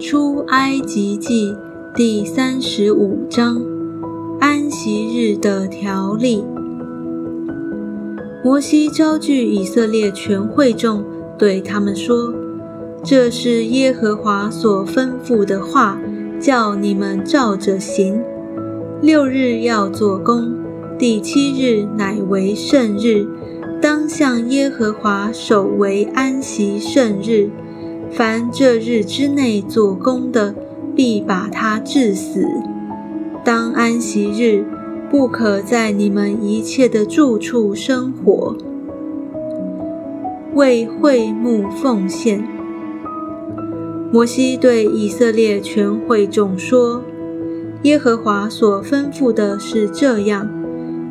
出埃及记第三十五章安息日的条例。摩西招聚以色列全会众，对他们说：“这是耶和华所吩咐的话，叫你们照着行。六日要做工，第七日乃为圣日，当向耶和华守为安息圣日。”凡这日之内做工的，必把他治死。当安息日，不可在你们一切的住处生活。为会幕奉献。摩西对以色列全会众说：“耶和华所吩咐的是这样：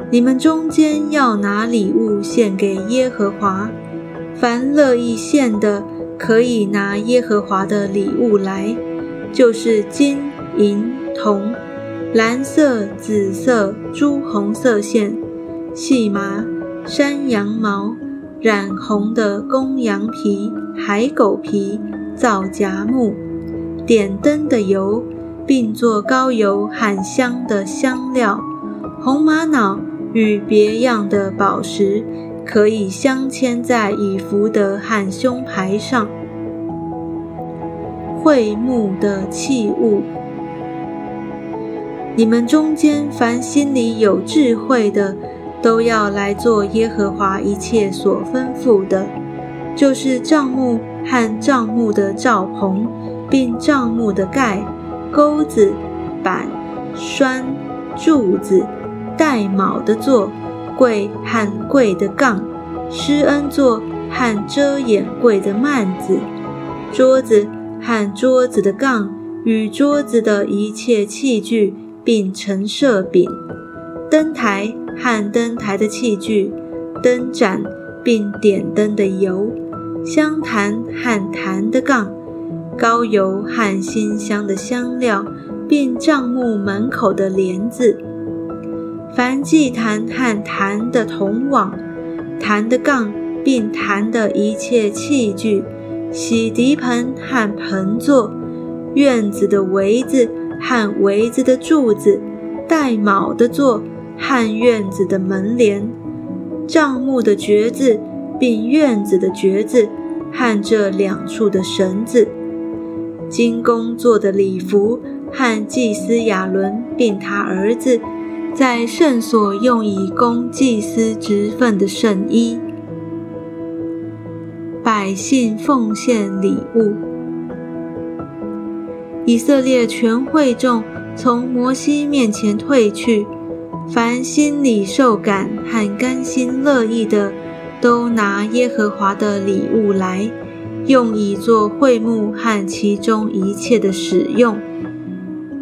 你们中间要拿礼物献给耶和华，凡乐意献的。”可以拿耶和华的礼物来，就是金银铜、蓝色、紫色、朱红色线、细麻、山羊毛、染红的公羊皮、海狗皮、皂荚木、点灯的油，并做膏油和香的香料、红玛瑙与别样的宝石。可以镶嵌在以福德和胸牌上。会幕的器物，你们中间凡心里有智慧的，都要来做耶和华一切所吩咐的，就是帐幕和帐幕的罩棚，并帐幕的盖、钩子、板、栓、柱子、带铆的座。柜和柜的杠，施恩座和遮掩柜的幔子，桌子和桌子的杠与桌子的一切器具，并陈设饼，灯台和灯台的器具，灯盏并点灯的油，香坛和坛的杠，高油和馨香的香料，并帐幕门口的帘子。凡祭坛和坛的铜网、坛的杠，并坛的一切器具，洗涤盆和盆座，院子的围子和围子的柱子，带卯的座和院子的门帘，帐幕的橛子，并院子的橛子和这两处的绳子，金工做的礼服和祭司亚伦并他儿子。在圣所用以供祭司职分的圣衣，百姓奉献礼物。以色列全会众从摩西面前退去，凡心里受感和甘心乐意的，都拿耶和华的礼物来，用以做会幕和其中一切的使用，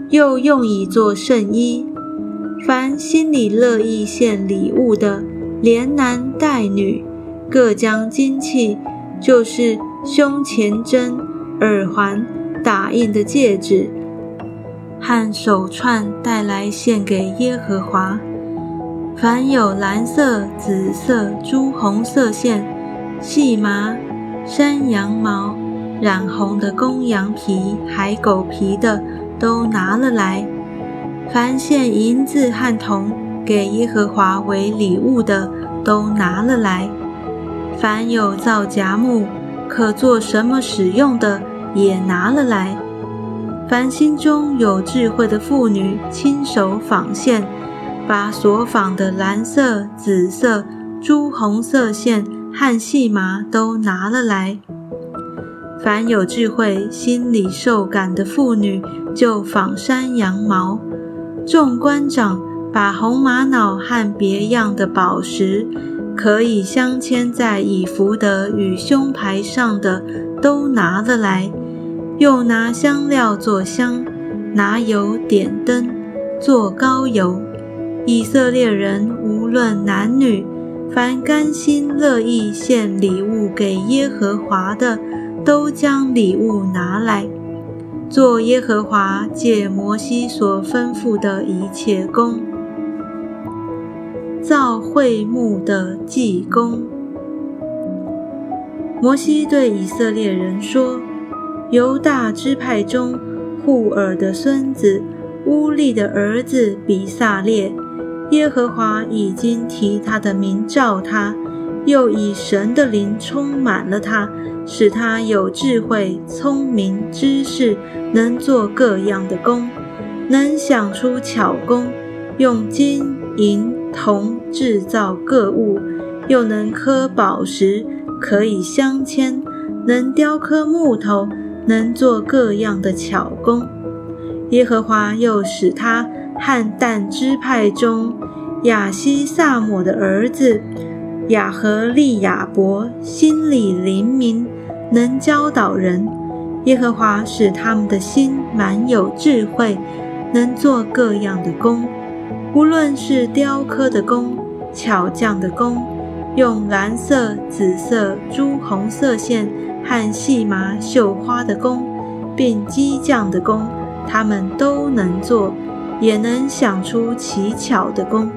又用以做圣衣。凡心里乐意献礼物的，连男带女，各将金器，就是胸前针、耳环、打印的戒指和手串带来献给耶和华。凡有蓝色、紫色、朱红色线、细麻、山羊毛、染红的公羊皮、海狗皮的，都拿了来。凡献银子和铜给耶和华为礼物的，都拿了来；凡有造荚木可做什么使用的，也拿了来。凡心中有智慧的妇女，亲手纺线，把所纺的蓝色、紫色、朱红色线和细麻都拿了来。凡有智慧、心里受感的妇女，就纺山羊毛。众官长把红玛瑙和别样的宝石，可以镶嵌在以福德与胸牌上的，都拿了来；又拿香料做香，拿油点灯，做膏油。以色列人无论男女，凡甘心乐意献礼物给耶和华的，都将礼物拿来。做耶和华借摩西所吩咐的一切工，造会幕的祭工。摩西对以色列人说：“犹大支派中户尔的孙子乌利的儿子比萨列。耶和华已经提他的名召他，又以神的灵充满了他，使他有智慧、聪明、知识，能做各样的工，能想出巧工，用金银铜制造各物，又能刻宝石，可以镶嵌，能雕刻木头，能做各样的巧工。耶和华又使他。汉但支派中亚西萨姆的儿子亚和利亚伯心里灵敏，能教导人。耶和华使他们的心满有智慧，能做各样的工，无论是雕刻的工、巧匠的工，用蓝色、紫色、朱红色线和细麻绣花的工，并机匠的工，他们都能做。也能想出奇巧的工。